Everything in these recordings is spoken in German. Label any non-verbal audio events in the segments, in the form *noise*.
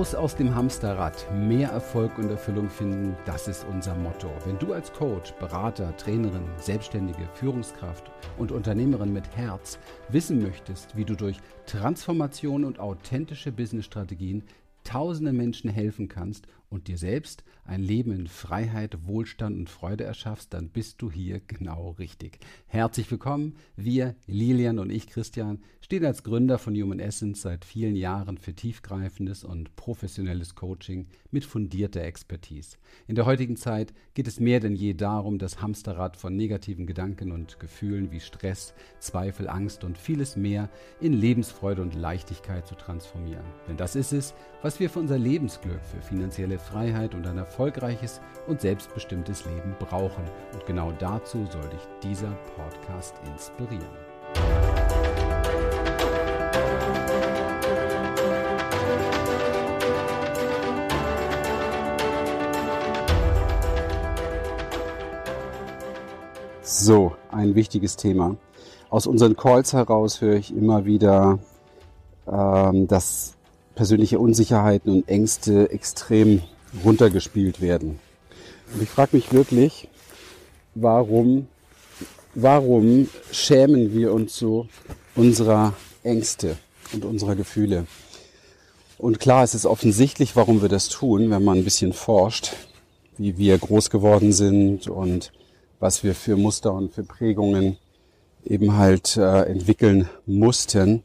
Raus aus dem Hamsterrad, mehr Erfolg und Erfüllung finden, das ist unser Motto. Wenn du als Coach, Berater, Trainerin, Selbstständige, Führungskraft und Unternehmerin mit Herz wissen möchtest, wie du durch Transformation und authentische Businessstrategien tausende Menschen helfen kannst und dir selbst ein Leben in Freiheit, Wohlstand und Freude erschaffst, dann bist du hier genau richtig. Herzlich willkommen. Wir, Lilian und ich, Christian, stehen als Gründer von Human Essence seit vielen Jahren für tiefgreifendes und professionelles Coaching mit fundierter Expertise. In der heutigen Zeit geht es mehr denn je darum, das Hamsterrad von negativen Gedanken und Gefühlen wie Stress, Zweifel, Angst und vieles mehr in Lebensfreude und Leichtigkeit zu transformieren. Denn das ist es, was wir für unser Lebensglück, für finanzielle Freiheit und ein erfolgreiches und selbstbestimmtes Leben brauchen. Und genau dazu soll dich dieser Podcast inspirieren. So, ein wichtiges Thema. Aus unseren Calls heraus höre ich immer wieder, ähm, dass persönliche Unsicherheiten und Ängste extrem runtergespielt werden. Und ich frage mich wirklich, warum, warum schämen wir uns so unserer Ängste und unserer Gefühle? Und klar, es ist offensichtlich, warum wir das tun, wenn man ein bisschen forscht, wie wir groß geworden sind und was wir für Muster und für Prägungen eben halt äh, entwickeln mussten,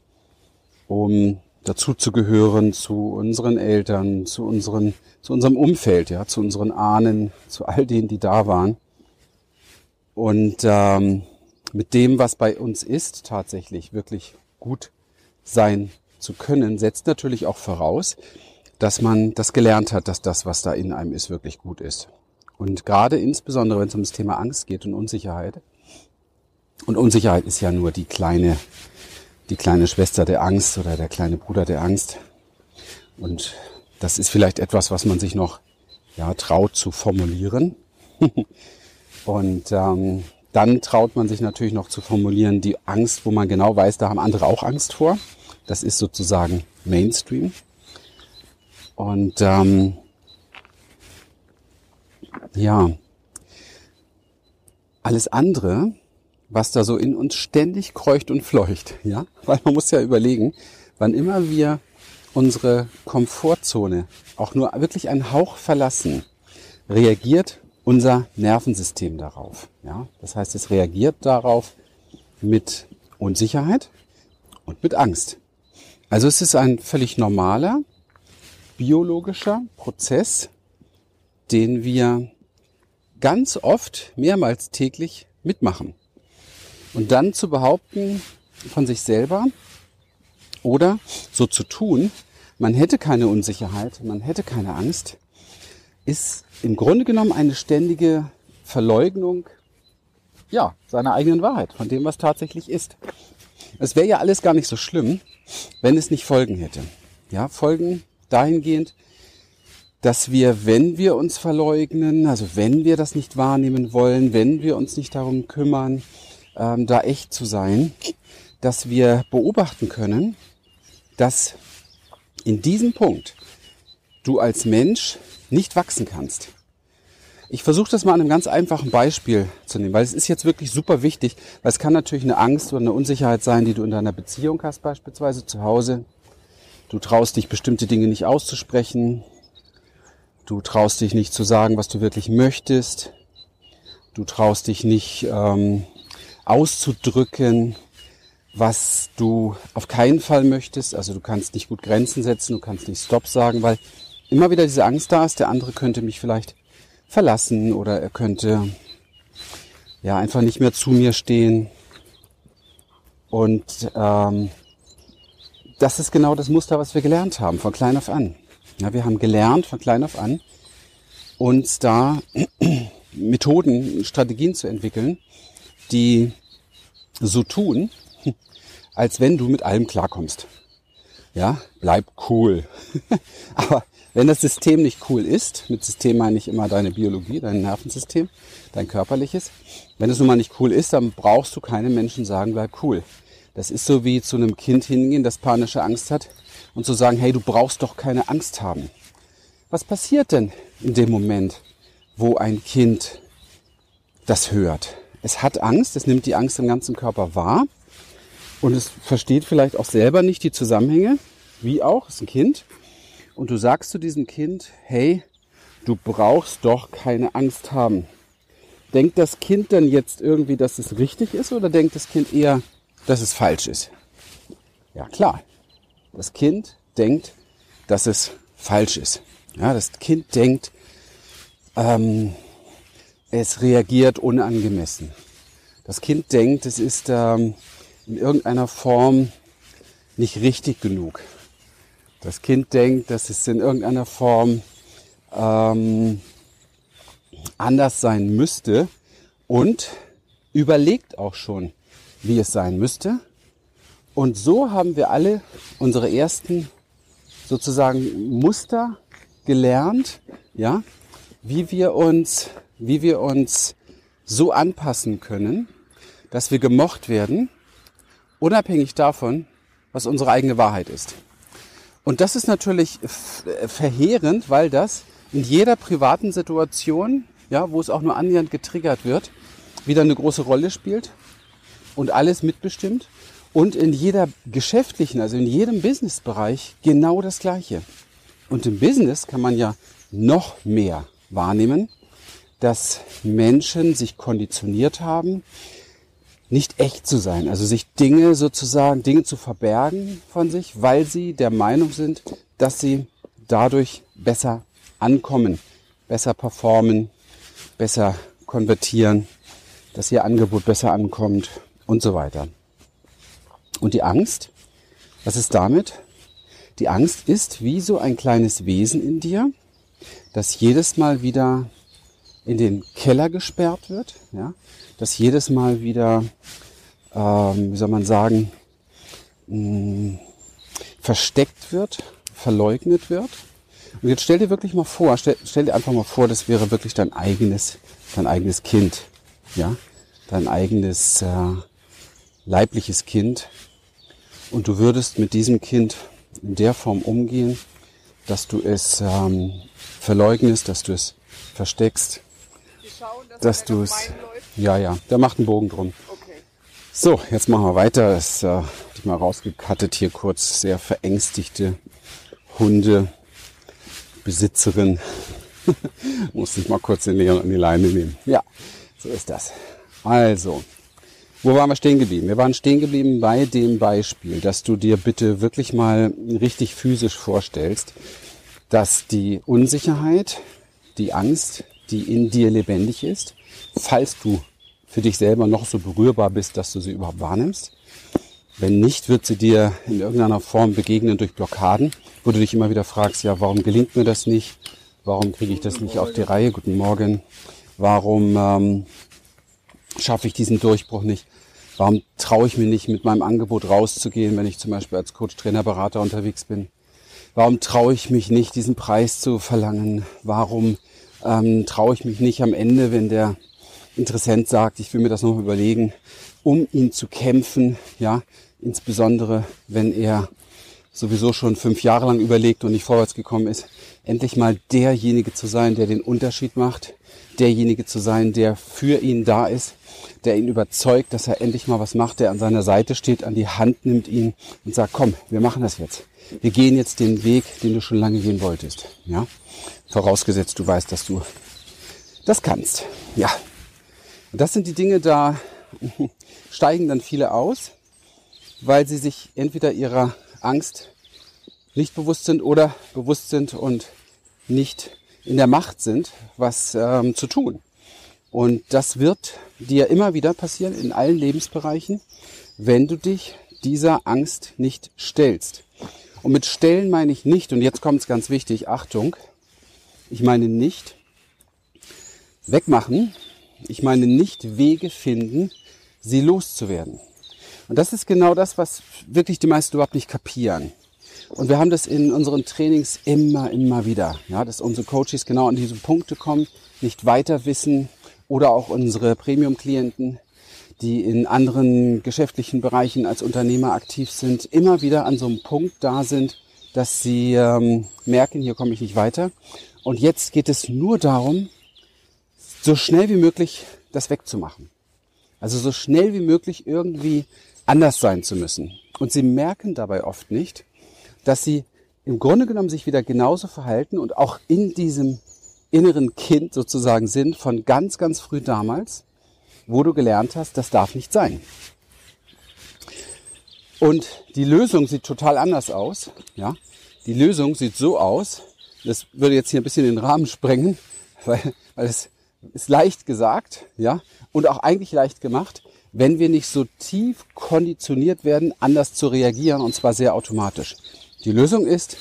um dazu zu gehören, zu unseren Eltern, zu unseren, zu unserem Umfeld, ja, zu unseren Ahnen, zu all denen, die da waren. Und ähm, mit dem, was bei uns ist, tatsächlich wirklich gut sein zu können, setzt natürlich auch voraus, dass man das gelernt hat, dass das, was da in einem ist, wirklich gut ist. Und gerade insbesondere, wenn es um das Thema Angst geht und Unsicherheit. Und Unsicherheit ist ja nur die kleine die kleine Schwester der Angst oder der kleine Bruder der Angst. Und das ist vielleicht etwas, was man sich noch ja, traut zu formulieren. *laughs* und ähm, dann traut man sich natürlich noch zu formulieren die Angst, wo man genau weiß, da haben andere auch Angst vor. Das ist sozusagen Mainstream. Und ähm, ja, alles andere was da so in uns ständig kreucht und fleucht, ja? Weil man muss ja überlegen, wann immer wir unsere Komfortzone auch nur wirklich einen Hauch verlassen, reagiert unser Nervensystem darauf, ja? Das heißt, es reagiert darauf mit Unsicherheit und mit Angst. Also es ist ein völlig normaler biologischer Prozess, den wir ganz oft mehrmals täglich mitmachen. Und dann zu behaupten von sich selber oder so zu tun, man hätte keine Unsicherheit, man hätte keine Angst, ist im Grunde genommen eine ständige Verleugnung ja, seiner eigenen Wahrheit, von dem, was tatsächlich ist. Es wäre ja alles gar nicht so schlimm, wenn es nicht Folgen hätte. Ja, Folgen dahingehend, dass wir, wenn wir uns verleugnen, also wenn wir das nicht wahrnehmen wollen, wenn wir uns nicht darum kümmern, ähm, da echt zu sein, dass wir beobachten können, dass in diesem Punkt du als Mensch nicht wachsen kannst. Ich versuche das mal an einem ganz einfachen Beispiel zu nehmen, weil es ist jetzt wirklich super wichtig, weil es kann natürlich eine Angst oder eine Unsicherheit sein, die du in deiner Beziehung hast, beispielsweise zu Hause. Du traust dich bestimmte Dinge nicht auszusprechen. Du traust dich nicht zu sagen, was du wirklich möchtest. Du traust dich nicht ähm, auszudrücken, was du auf keinen Fall möchtest. Also du kannst nicht gut Grenzen setzen, du kannst nicht Stopp sagen, weil immer wieder diese Angst da ist, der andere könnte mich vielleicht verlassen oder er könnte ja einfach nicht mehr zu mir stehen. Und ähm, das ist genau das Muster, was wir gelernt haben, von klein auf an. Ja, wir haben gelernt, von klein auf an, uns da *clears throat* Methoden, Strategien zu entwickeln, die so tun, *laughs* als wenn du mit allem klarkommst. Ja, bleib cool. *laughs* Aber wenn das System nicht cool ist, mit System meine ich immer deine Biologie, dein Nervensystem, dein körperliches. Wenn es nun mal nicht cool ist, dann brauchst du keine Menschen sagen, bleib cool. Das ist so wie zu einem Kind hingehen, das panische Angst hat und zu sagen, hey, du brauchst doch keine Angst haben. Was passiert denn in dem Moment, wo ein Kind das hört? Es hat Angst, es nimmt die Angst im ganzen Körper wahr und es versteht vielleicht auch selber nicht die Zusammenhänge, wie auch, ist ein Kind. Und du sagst zu diesem Kind, hey, du brauchst doch keine Angst haben. Denkt das Kind dann jetzt irgendwie, dass es richtig ist oder denkt das Kind eher, dass es falsch ist? Ja, klar. Das Kind denkt, dass es falsch ist. Ja, das Kind denkt, ähm, es reagiert unangemessen. Das Kind denkt, es ist ähm, in irgendeiner Form nicht richtig genug. Das Kind denkt, dass es in irgendeiner Form ähm, anders sein müsste und überlegt auch schon, wie es sein müsste. Und so haben wir alle unsere ersten sozusagen Muster gelernt, ja, wie wir uns, wie wir uns so anpassen können, dass wir gemocht werden, unabhängig davon, was unsere eigene Wahrheit ist. Und das ist natürlich verheerend, weil das in jeder privaten Situation, ja, wo es auch nur annähernd getriggert wird, wieder eine große Rolle spielt und alles mitbestimmt und in jeder geschäftlichen, also in jedem Businessbereich genau das Gleiche. Und im Business kann man ja noch mehr wahrnehmen, dass Menschen sich konditioniert haben, nicht echt zu sein, also sich Dinge sozusagen, Dinge zu verbergen von sich, weil sie der Meinung sind, dass sie dadurch besser ankommen, besser performen, besser konvertieren, dass ihr Angebot besser ankommt und so weiter. Und die Angst, was ist damit? Die Angst ist wie so ein kleines Wesen in dir, das jedes Mal wieder in den Keller gesperrt wird, ja, das jedes Mal wieder, ähm, wie soll man sagen, mh, mm, versteckt wird, verleugnet wird. Und jetzt stell dir wirklich mal vor, stell, stell dir einfach mal vor, das wäre wirklich dein eigenes, dein eigenes Kind, ja, dein eigenes äh, leibliches Kind. Und du würdest mit diesem Kind in der Form umgehen, dass du es ähm, verleugnest, dass du es versteckst, schauen, dass, dass du es. Ja, ja, der macht einen Bogen drum. Okay. So, jetzt machen wir weiter. Das äh, ich mal rausgekattet hier kurz. Sehr verängstigte Hunde, Besitzerin. *laughs* Muss ich mal kurz in die, in die Leine nehmen. Ja, so ist das. Also, wo waren wir stehen geblieben? Wir waren stehen geblieben bei dem Beispiel, dass du dir bitte wirklich mal richtig physisch vorstellst, dass die Unsicherheit, die Angst, die in dir lebendig ist, falls du für dich selber noch so berührbar bist, dass du sie überhaupt wahrnimmst. Wenn nicht, wird sie dir in irgendeiner Form begegnen durch Blockaden, wo du dich immer wieder fragst, ja, warum gelingt mir das nicht? Warum kriege ich das nicht auf die Reihe? Guten Morgen. Warum ähm, schaffe ich diesen Durchbruch nicht? Warum traue ich mir nicht, mit meinem Angebot rauszugehen, wenn ich zum Beispiel als Coach, Trainer, Berater unterwegs bin? Warum traue ich mich nicht, diesen Preis zu verlangen? Warum ähm, traue ich mich nicht am Ende, wenn der Interessent sagt, ich will mir das noch überlegen, um ihn zu kämpfen, ja, insbesondere wenn er sowieso schon fünf Jahre lang überlegt und nicht vorwärts gekommen ist, endlich mal derjenige zu sein, der den Unterschied macht, derjenige zu sein, der für ihn da ist, der ihn überzeugt, dass er endlich mal was macht, der an seiner Seite steht, an die Hand nimmt ihn und sagt, komm, wir machen das jetzt. Wir gehen jetzt den Weg, den du schon lange gehen wolltest. Ja? Vorausgesetzt, du weißt, dass du das kannst. Ja. Und das sind die Dinge, da *laughs* steigen dann viele aus, weil sie sich entweder ihrer Angst nicht bewusst sind oder bewusst sind und nicht in der Macht sind, was ähm, zu tun. Und das wird dir immer wieder passieren in allen Lebensbereichen, wenn du dich dieser Angst nicht stellst. Und mit stellen meine ich nicht, und jetzt kommt es ganz wichtig, Achtung, ich meine nicht wegmachen, ich meine nicht Wege finden, sie loszuwerden. Und das ist genau das, was wirklich die meisten überhaupt nicht kapieren. Und wir haben das in unseren Trainings immer, immer wieder, ja, dass unsere Coaches genau an diese Punkte kommen, nicht weiter wissen oder auch unsere Premium-Klienten, die in anderen geschäftlichen Bereichen als Unternehmer aktiv sind, immer wieder an so einem Punkt da sind, dass sie ähm, merken, hier komme ich nicht weiter. Und jetzt geht es nur darum, so schnell wie möglich das wegzumachen. Also so schnell wie möglich irgendwie anders sein zu müssen. Und sie merken dabei oft nicht, dass sie im Grunde genommen sich wieder genauso verhalten und auch in diesem inneren Kind sozusagen sind von ganz, ganz früh damals, wo du gelernt hast, das darf nicht sein. Und die Lösung sieht total anders aus. Ja, die Lösung sieht so aus. Das würde jetzt hier ein bisschen den Rahmen sprengen, *laughs* weil, weil es ist leicht gesagt, ja, und auch eigentlich leicht gemacht, wenn wir nicht so tief konditioniert werden, anders zu reagieren, und zwar sehr automatisch. Die Lösung ist,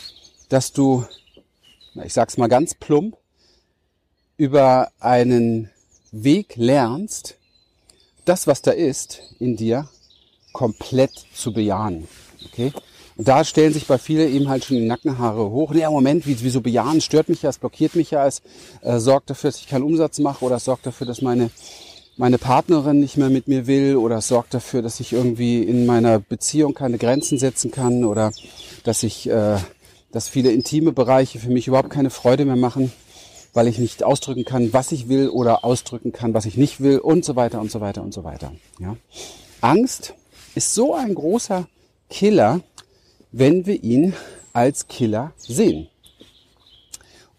dass du, ich sag's mal ganz plump, über einen Weg lernst, das, was da ist, in dir komplett zu bejahen. Okay? Und da stellen sich bei vielen eben halt schon die Nackenhaare hoch. Nee, Moment, wie, wieso bejahen? Stört mich ja, es blockiert mich ja, es äh, sorgt dafür, dass ich keinen Umsatz mache oder es sorgt dafür, dass meine, meine Partnerin nicht mehr mit mir will oder sorgt dafür, dass ich irgendwie in meiner Beziehung keine Grenzen setzen kann oder dass ich, äh, dass viele intime Bereiche für mich überhaupt keine Freude mehr machen, weil ich nicht ausdrücken kann, was ich will oder ausdrücken kann, was ich nicht will und so weiter und so weiter und so weiter. Ja? Angst ist so ein großer Killer, wenn wir ihn als Killer sehen.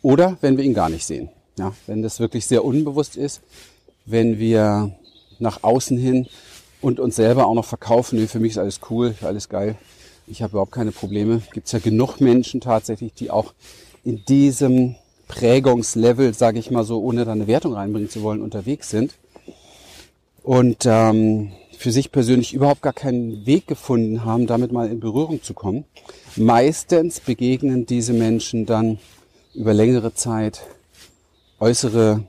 Oder wenn wir ihn gar nicht sehen. Ja, wenn das wirklich sehr unbewusst ist, wenn wir nach außen hin und uns selber auch noch verkaufen, nee, für mich ist alles cool, alles geil, ich habe überhaupt keine Probleme. Gibt es ja genug Menschen tatsächlich, die auch in diesem Prägungslevel, sage ich mal so, ohne da eine Wertung reinbringen zu wollen, unterwegs sind. Und ähm, für sich persönlich überhaupt gar keinen Weg gefunden haben, damit mal in Berührung zu kommen. Meistens begegnen diese Menschen dann über längere Zeit äußere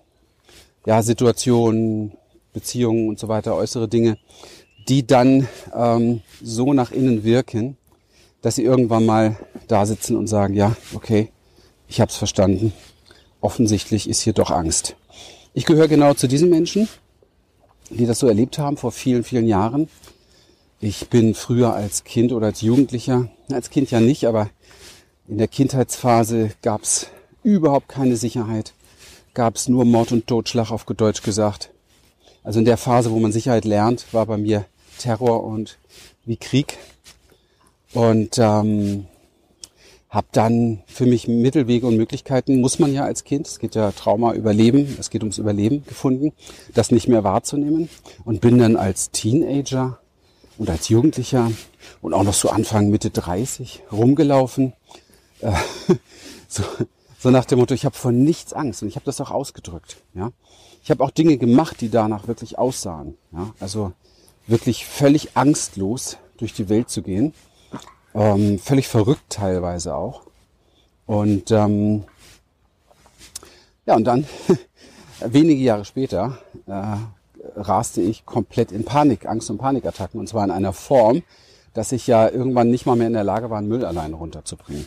ja, Situationen, Beziehungen und so weiter, äußere Dinge, die dann ähm, so nach innen wirken, dass sie irgendwann mal da sitzen und sagen, ja, okay, ich habe es verstanden. Offensichtlich ist hier doch Angst. Ich gehöre genau zu diesen Menschen die das so erlebt haben vor vielen, vielen Jahren. Ich bin früher als Kind oder als Jugendlicher, als Kind ja nicht, aber in der Kindheitsphase gab es überhaupt keine Sicherheit, gab es nur Mord und Totschlag auf Deutsch gesagt. Also in der Phase, wo man Sicherheit lernt, war bei mir Terror und wie Krieg. Und ähm, habe dann für mich Mittelwege und Möglichkeiten, muss man ja als Kind, es geht ja Trauma, Überleben, es geht ums Überleben gefunden, das nicht mehr wahrzunehmen und bin dann als Teenager und als Jugendlicher und auch noch so Anfang Mitte 30 rumgelaufen, äh, *laughs* so, so nach dem Motto, ich habe vor nichts Angst und ich habe das auch ausgedrückt. Ja, ich habe auch Dinge gemacht, die danach wirklich aussahen. Ja, also wirklich völlig angstlos durch die Welt zu gehen ähm, völlig verrückt teilweise auch. Und ähm, ja, und dann *laughs* wenige Jahre später äh, raste ich komplett in Panik, Angst- und Panikattacken. Und zwar in einer Form, dass ich ja irgendwann nicht mal mehr in der Lage war, Müll alleine runterzubringen.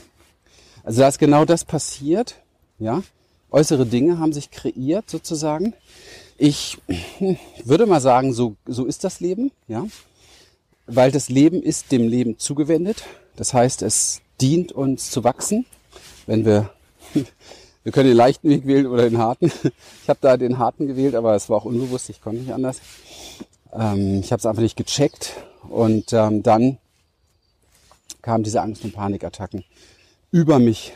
Also da ist genau das passiert, ja. Äußere Dinge haben sich kreiert sozusagen. Ich *laughs* würde mal sagen, so, so ist das Leben, ja. Weil das Leben ist dem Leben zugewendet. Das heißt, es dient uns zu wachsen, wenn wir, *laughs* wir können den leichten Weg wählen oder den harten. Ich habe da den harten gewählt, aber es war auch unbewusst, ich konnte nicht anders. Ähm, ich habe es einfach nicht gecheckt und ähm, dann kamen diese Angst- und Panikattacken über mich.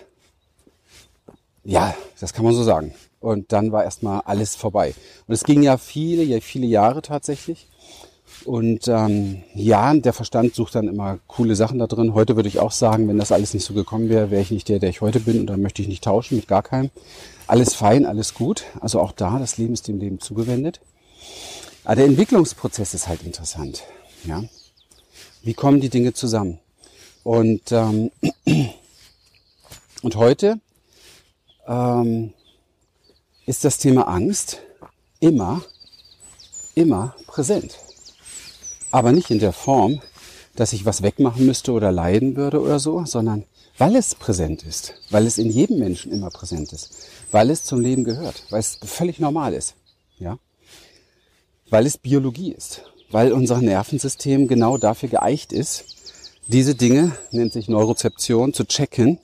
Ja, das kann man so sagen. Und dann war erstmal alles vorbei. Und es ging ja viele, viele Jahre tatsächlich. Und ähm, ja, der Verstand sucht dann immer coole Sachen da drin. Heute würde ich auch sagen, wenn das alles nicht so gekommen wäre, wäre ich nicht der, der ich heute bin und dann möchte ich nicht tauschen mit gar keinem. Alles fein, alles gut. Also auch da, das Leben ist dem Leben zugewendet. Aber der Entwicklungsprozess ist halt interessant. Ja, wie kommen die Dinge zusammen? Und ähm, und heute ähm, ist das Thema Angst immer immer präsent. Aber nicht in der Form, dass ich was wegmachen müsste oder leiden würde oder so, sondern weil es präsent ist, weil es in jedem Menschen immer präsent ist, weil es zum Leben gehört, weil es völlig normal ist, ja, weil es Biologie ist, weil unser Nervensystem genau dafür geeicht ist, diese Dinge, nennt sich Neurozeption, zu checken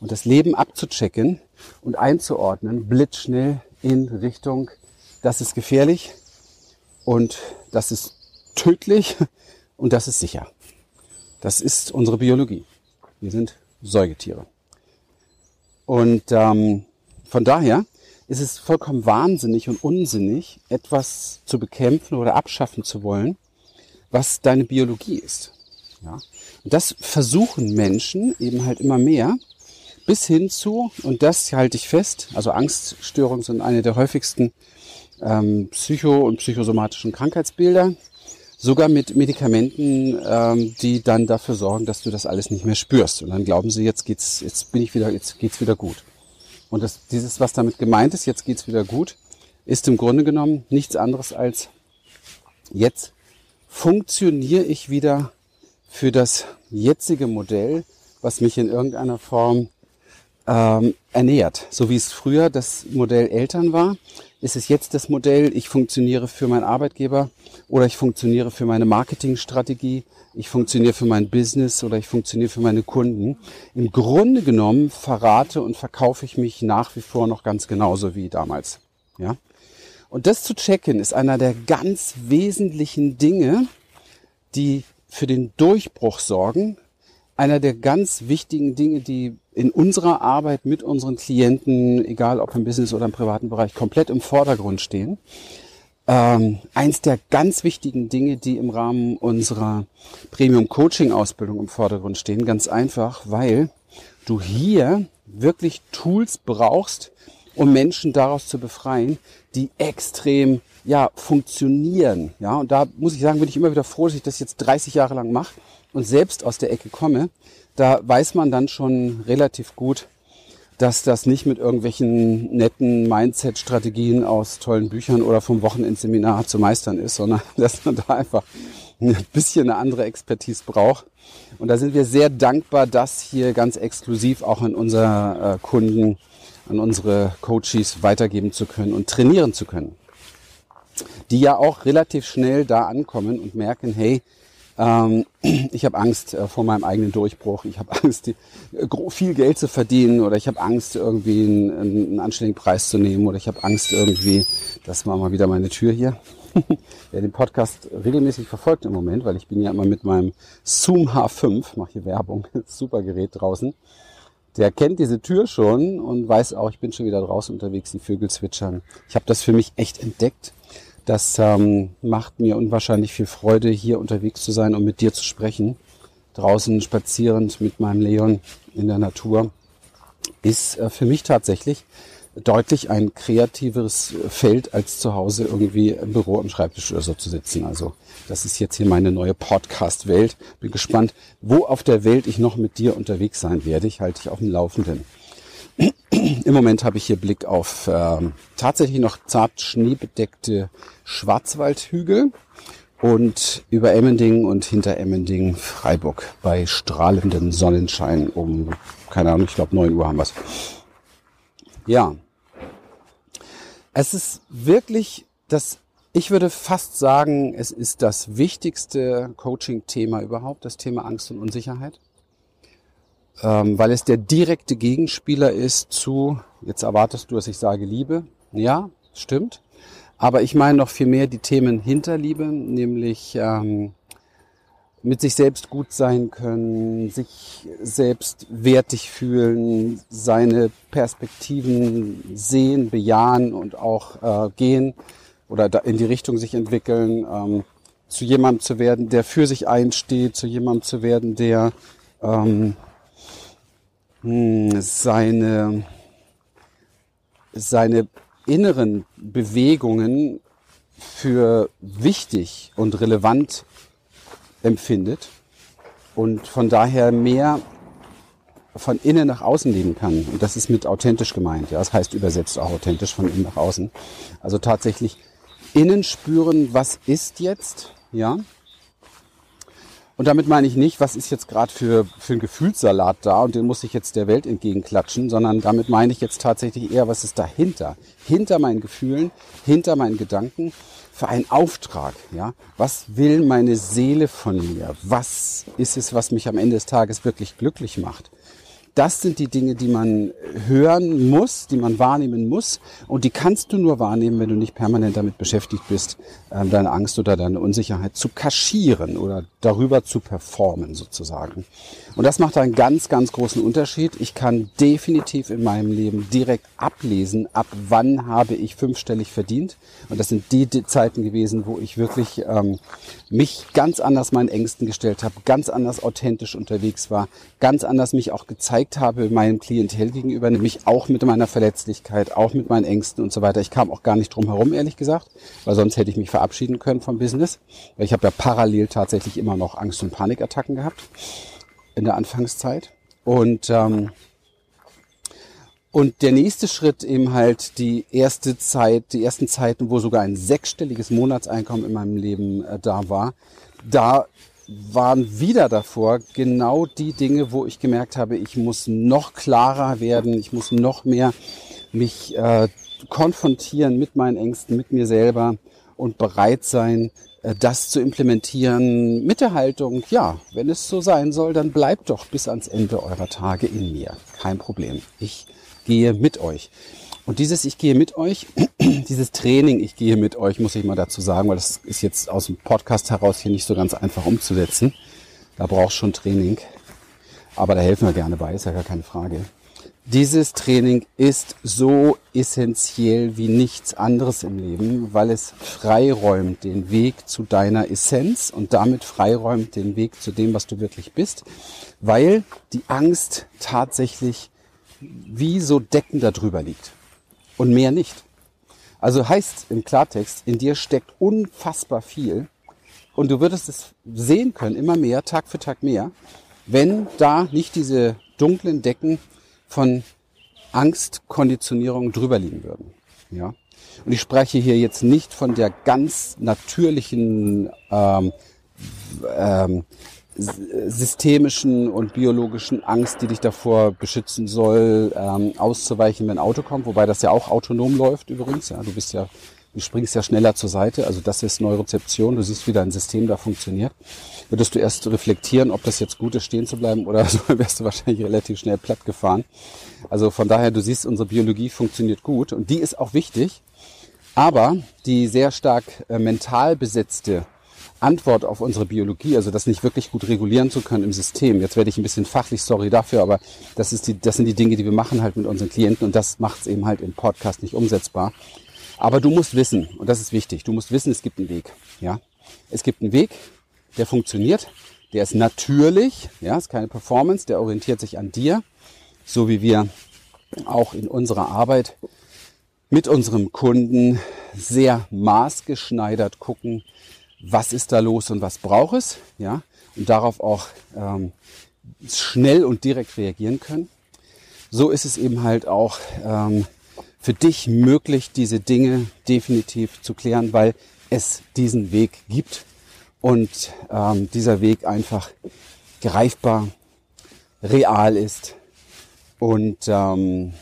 und das Leben abzuchecken und einzuordnen, blitzschnell in Richtung, das ist gefährlich und das ist tödlich *laughs* und das ist sicher. Das ist unsere Biologie. Wir sind Säugetiere. Und ähm, von daher ist es vollkommen wahnsinnig und unsinnig, etwas zu bekämpfen oder abschaffen zu wollen, was deine Biologie ist. Ja? Und das versuchen Menschen eben halt immer mehr, bis hin zu, und das halte ich fest, also Angststörungen sind eine der häufigsten ähm, psycho- und psychosomatischen Krankheitsbilder, sogar mit Medikamenten, ähm, die dann dafür sorgen, dass du das alles nicht mehr spürst. Und dann glauben sie, jetzt geht's, jetzt bin ich wieder, jetzt geht's wieder gut. Und das, dieses, was damit gemeint ist, jetzt geht's wieder gut, ist im Grunde genommen nichts anderes als jetzt funktioniere ich wieder für das jetzige Modell, was mich in irgendeiner Form ähm, ernährt. So wie es früher das Modell Eltern war, ist es jetzt das Modell, ich funktioniere für meinen Arbeitgeber oder ich funktioniere für meine Marketingstrategie, ich funktioniere für mein Business oder ich funktioniere für meine Kunden. Im Grunde genommen verrate und verkaufe ich mich nach wie vor noch ganz genauso wie damals. Ja? Und das zu checken ist einer der ganz wesentlichen Dinge, die für den Durchbruch sorgen. Einer der ganz wichtigen Dinge, die in unserer Arbeit mit unseren Klienten, egal ob im Business oder im privaten Bereich, komplett im Vordergrund stehen. Ähm, eins der ganz wichtigen Dinge, die im Rahmen unserer Premium Coaching Ausbildung im Vordergrund stehen, ganz einfach, weil du hier wirklich Tools brauchst, um Menschen daraus zu befreien, die extrem ja funktionieren. Ja, und da muss ich sagen, bin ich immer wieder froh, dass ich das jetzt 30 Jahre lang mache und selbst aus der Ecke komme. Da weiß man dann schon relativ gut, dass das nicht mit irgendwelchen netten Mindset-Strategien aus tollen Büchern oder vom Wochenendseminar zu meistern ist, sondern *laughs* dass man da einfach ein bisschen eine andere Expertise braucht. Und da sind wir sehr dankbar, das hier ganz exklusiv auch an unsere äh, Kunden an unsere Coaches weitergeben zu können und trainieren zu können. Die ja auch relativ schnell da ankommen und merken, hey, ähm, *clears throat* ich habe Angst äh, vor meinem eigenen Durchbruch, ich habe *laughs* Angst, äh, viel Geld zu verdienen oder ich habe Angst, irgendwie einen, einen anständigen Preis zu nehmen oder ich habe Angst irgendwie, das war mal wieder meine Tür hier. *laughs* Wer den Podcast regelmäßig verfolgt im Moment, weil ich bin ja immer mit meinem Zoom H5, mache hier Werbung, *laughs* super Gerät draußen, der kennt diese Tür schon und weiß auch, ich bin schon wieder draußen unterwegs, die Vögel zwitschern. Ich habe das für mich echt entdeckt. Das ähm, macht mir unwahrscheinlich viel Freude, hier unterwegs zu sein und mit dir zu sprechen. Draußen spazierend mit meinem Leon in der Natur ist äh, für mich tatsächlich deutlich ein kreativeres Feld, als zu Hause irgendwie im Büro am Schreibtisch oder so zu sitzen. Also das ist jetzt hier meine neue Podcast-Welt. Bin gespannt, wo auf der Welt ich noch mit dir unterwegs sein werde. Ich halte dich auf dem Laufenden. *clears throat* Im Moment habe ich hier Blick auf äh, tatsächlich noch zart schneebedeckte Schwarzwaldhügel und über Emmending und hinter Emmending Freiburg bei strahlendem Sonnenschein um, keine Ahnung, ich glaube 9 Uhr haben wir es. Ja. Es ist wirklich das, ich würde fast sagen, es ist das wichtigste Coaching-Thema überhaupt, das Thema Angst und Unsicherheit. Ähm, weil es der direkte Gegenspieler ist zu, jetzt erwartest du, dass ich sage Liebe. Ja, stimmt. Aber ich meine noch viel mehr die Themen hinter Liebe, nämlich ähm, mit sich selbst gut sein können, sich selbst wertig fühlen, seine Perspektiven sehen, bejahen und auch äh, gehen oder in die Richtung sich entwickeln, ähm, zu jemandem zu werden, der für sich einsteht, zu jemandem zu werden, der ähm, hm, seine, seine inneren Bewegungen für wichtig und relevant empfindet und von daher mehr von innen nach außen leben kann. Und das ist mit authentisch gemeint. Ja, das heißt übersetzt auch authentisch von innen nach außen. Also tatsächlich innen spüren, was ist jetzt, ja. Und damit meine ich nicht, was ist jetzt gerade für, für ein Gefühlssalat da und den muss ich jetzt der Welt entgegenklatschen, sondern damit meine ich jetzt tatsächlich eher, was ist dahinter? Hinter meinen Gefühlen, hinter meinen Gedanken, für einen Auftrag, ja? Was will meine Seele von mir? Was ist es, was mich am Ende des Tages wirklich glücklich macht? Das sind die Dinge, die man hören muss, die man wahrnehmen muss. Und die kannst du nur wahrnehmen, wenn du nicht permanent damit beschäftigt bist, ähm, deine Angst oder deine Unsicherheit zu kaschieren oder darüber zu performen sozusagen. Und das macht einen ganz, ganz großen Unterschied. Ich kann definitiv in meinem Leben direkt ablesen, ab wann habe ich fünfstellig verdient. Und das sind die, Zeiten gewesen, wo ich wirklich ähm, mich ganz anders meinen Ängsten gestellt habe, ganz anders authentisch unterwegs war, ganz anders mich auch gezeigt habe meinem Klientel gegenüber, nämlich auch mit meiner Verletzlichkeit, auch mit meinen Ängsten und so weiter. Ich kam auch gar nicht drum herum, ehrlich gesagt, weil sonst hätte ich mich verabschieden können vom Business. Ich habe ja parallel tatsächlich immer noch Angst- und Panikattacken gehabt in der Anfangszeit. Und, ähm, und der nächste Schritt eben halt die erste Zeit, die ersten Zeiten, wo sogar ein sechsstelliges Monatseinkommen in meinem Leben äh, da war, da waren wieder davor genau die Dinge, wo ich gemerkt habe, ich muss noch klarer werden, ich muss noch mehr mich äh, konfrontieren mit meinen Ängsten, mit mir selber und bereit sein, äh, das zu implementieren mit der Haltung, ja, wenn es so sein soll, dann bleibt doch bis ans Ende eurer Tage in mir. Kein Problem. Ich gehe mit euch. Und dieses Ich gehe mit euch, *clears throat* dieses Training Ich gehe mit euch, muss ich mal dazu sagen, weil das ist jetzt aus dem Podcast heraus hier nicht so ganz einfach umzusetzen. Da braucht schon Training. Aber da helfen wir gerne bei, ist ja gar keine Frage. Dieses Training ist so essentiell wie nichts anderes im Leben, weil es freiräumt den Weg zu deiner Essenz und damit freiräumt den Weg zu dem, was du wirklich bist, weil die Angst tatsächlich wie so Decken darüber liegt und mehr nicht. Also heißt im Klartext, in dir steckt unfassbar viel und du würdest es sehen können, immer mehr, Tag für Tag mehr, wenn da nicht diese dunklen Decken von Angstkonditionierung drüber liegen würden. Ja? Und ich spreche hier jetzt nicht von der ganz natürlichen ähm, ähm, systemischen und biologischen Angst, die dich davor beschützen soll, ähm, auszuweichen, wenn ein Auto kommt, wobei das ja auch autonom läuft übrigens. Ja, du bist ja, du springst ja schneller zur Seite, also das ist Neurozeption, du siehst, wie dein System da funktioniert würdest du erst reflektieren, ob das jetzt gut ist, stehen zu bleiben oder *laughs* so, wärst du wahrscheinlich relativ schnell platt gefahren. Also von daher, du siehst, unsere Biologie funktioniert gut und die ist auch wichtig. Aber die sehr stark äh, mental besetzte Antwort auf unsere Biologie, also das nicht wirklich gut regulieren zu können im System. Jetzt werde ich ein bisschen fachlich, sorry dafür, aber das, ist die, das sind die Dinge, die wir machen halt mit unseren Klienten und das macht es eben halt im Podcast nicht umsetzbar. Aber du musst wissen, und das ist wichtig, du musst wissen, es gibt einen Weg. Ja, Es gibt einen Weg, der funktioniert, der ist natürlich, ja, ist keine Performance, der orientiert sich an dir, so wie wir auch in unserer Arbeit mit unserem Kunden sehr maßgeschneidert gucken, was ist da los und was braucht es, ja, und darauf auch ähm, schnell und direkt reagieren können. So ist es eben halt auch ähm, für dich möglich, diese Dinge definitiv zu klären, weil es diesen Weg gibt und ähm, dieser Weg einfach greifbar, real ist und ähm,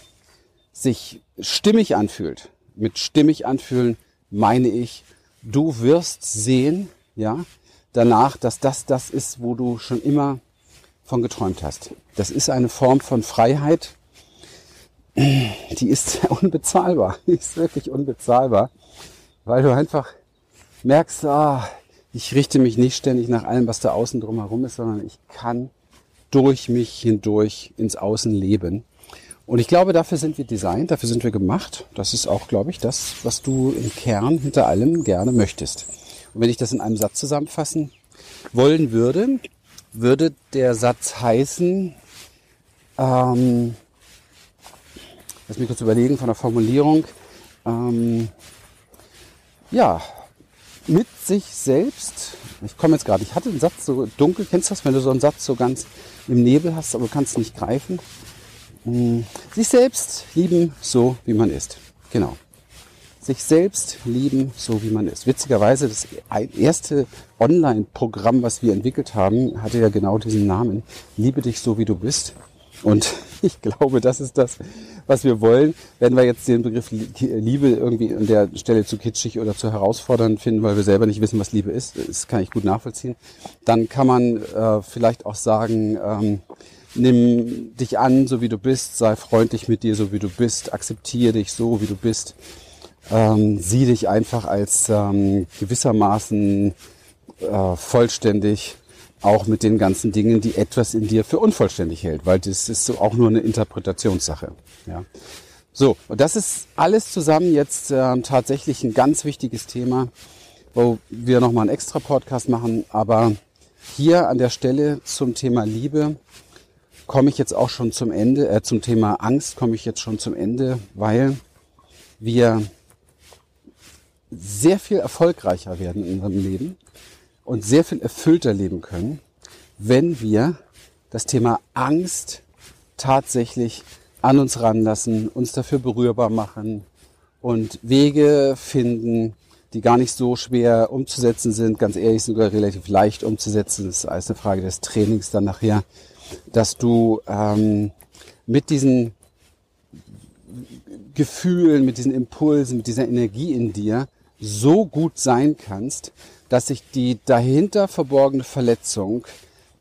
sich stimmig anfühlt. Mit stimmig anfühlen meine ich, du wirst sehen, ja, danach, dass das das ist, wo du schon immer von geträumt hast. Das ist eine Form von Freiheit, die ist *laughs* unbezahlbar, die ist wirklich unbezahlbar, weil du einfach merkst, ah, ich richte mich nicht ständig nach allem, was da außen drumherum ist, sondern ich kann durch mich hindurch ins Außen leben. Und ich glaube, dafür sind wir designt, dafür sind wir gemacht. Das ist auch, glaube ich, das, was du im Kern hinter allem gerne möchtest. Und wenn ich das in einem Satz zusammenfassen wollen würde, würde der Satz heißen, ähm, lass mich kurz überlegen von der Formulierung, ähm, ja, mit sich selbst, ich komme jetzt gerade, ich hatte einen Satz so dunkel, kennst du das, wenn du so einen Satz so ganz im Nebel hast, aber du kannst nicht greifen? Hm, sich selbst lieben, so wie man ist. Genau. sich selbst lieben, so wie man ist. Witzigerweise, das erste Online-Programm, was wir entwickelt haben, hatte ja genau diesen Namen. Liebe dich so, wie du bist. Und *laughs* ich glaube, das ist das, was wir wollen. Wenn wir jetzt den Begriff Liebe irgendwie an der Stelle zu kitschig oder zu herausfordernd finden, weil wir selber nicht wissen, was Liebe ist, das kann ich gut nachvollziehen, dann kann man äh, vielleicht auch sagen, ähm, nimm dich an, so wie du bist, sei freundlich mit dir, so wie du bist, akzeptiere dich so, wie du bist, ähm, sieh dich einfach als ähm, gewissermaßen äh, vollständig auch mit den ganzen Dingen, die etwas in dir für unvollständig hält, weil das ist so auch nur eine Interpretationssache. Ja. So, und das ist alles zusammen jetzt äh, tatsächlich ein ganz wichtiges Thema, wo wir nochmal einen extra Podcast machen. Aber hier an der Stelle zum Thema Liebe komme ich jetzt auch schon zum Ende, äh, zum Thema Angst komme ich jetzt schon zum Ende, weil wir sehr viel erfolgreicher werden in unserem Leben, und sehr viel erfüllter leben können, wenn wir das Thema Angst tatsächlich an uns ranlassen, uns dafür berührbar machen und Wege finden, die gar nicht so schwer umzusetzen sind, ganz ehrlich sogar relativ leicht umzusetzen. Das ist alles eine Frage des Trainings dann nachher, dass du ähm, mit diesen Gefühlen, mit diesen Impulsen, mit dieser Energie in dir so gut sein kannst, dass sich die dahinter verborgene Verletzung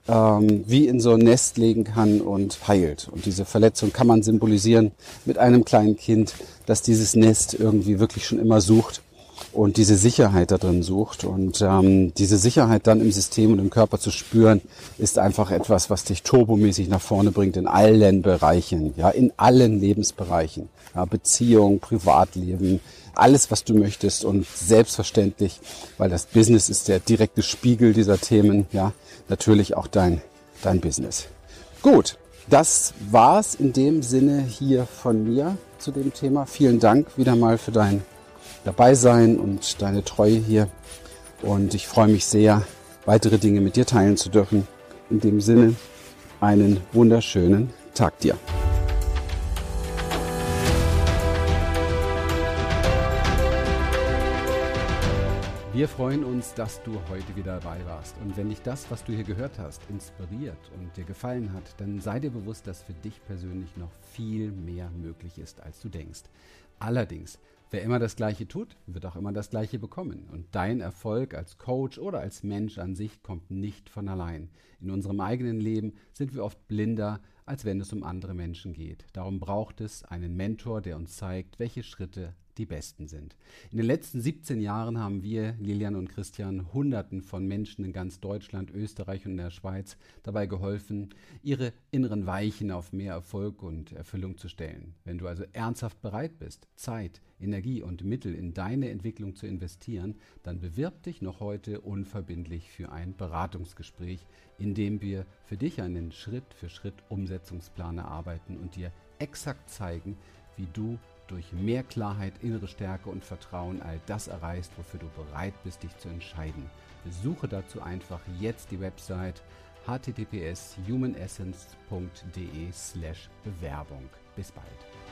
ähm, wie in so ein Nest legen kann und heilt. Und diese Verletzung kann man symbolisieren mit einem kleinen Kind, das dieses Nest irgendwie wirklich schon immer sucht und diese Sicherheit da drin sucht. Und ähm, diese Sicherheit dann im System und im Körper zu spüren, ist einfach etwas, was dich turbomäßig nach vorne bringt in allen Bereichen, ja, in allen Lebensbereichen. Ja, Beziehung, Privatleben, alles, was du möchtest und selbstverständlich, weil das Business ist der direkte Spiegel dieser Themen, ja, natürlich auch dein, dein Business. Gut, das war's in dem Sinne hier von mir zu dem Thema. Vielen Dank wieder mal für dein Dabeisein und deine Treue hier. Und ich freue mich sehr, weitere Dinge mit dir teilen zu dürfen. In dem Sinne, einen wunderschönen Tag dir. Wir freuen uns, dass du heute wieder dabei warst. Und wenn dich das, was du hier gehört hast, inspiriert und dir gefallen hat, dann sei dir bewusst, dass für dich persönlich noch viel mehr möglich ist, als du denkst. Allerdings, wer immer das Gleiche tut, wird auch immer das Gleiche bekommen. Und dein Erfolg als Coach oder als Mensch an sich kommt nicht von allein. In unserem eigenen Leben sind wir oft blinder, als wenn es um andere Menschen geht. Darum braucht es einen Mentor, der uns zeigt, welche Schritte die besten sind. In den letzten 17 Jahren haben wir, Lilian und Christian, Hunderten von Menschen in ganz Deutschland, Österreich und der Schweiz dabei geholfen, ihre inneren Weichen auf mehr Erfolg und Erfüllung zu stellen. Wenn du also ernsthaft bereit bist, Zeit, Energie und Mittel in deine Entwicklung zu investieren, dann bewirb dich noch heute unverbindlich für ein Beratungsgespräch, in dem wir für dich einen Schritt für Schritt Umsetzungsplan erarbeiten und dir exakt zeigen, wie du durch mehr Klarheit, innere Stärke und Vertrauen all das erreichst, wofür du bereit bist, dich zu entscheiden. Besuche dazu einfach jetzt die Website https humanessence.de slash Bewerbung. Bis bald.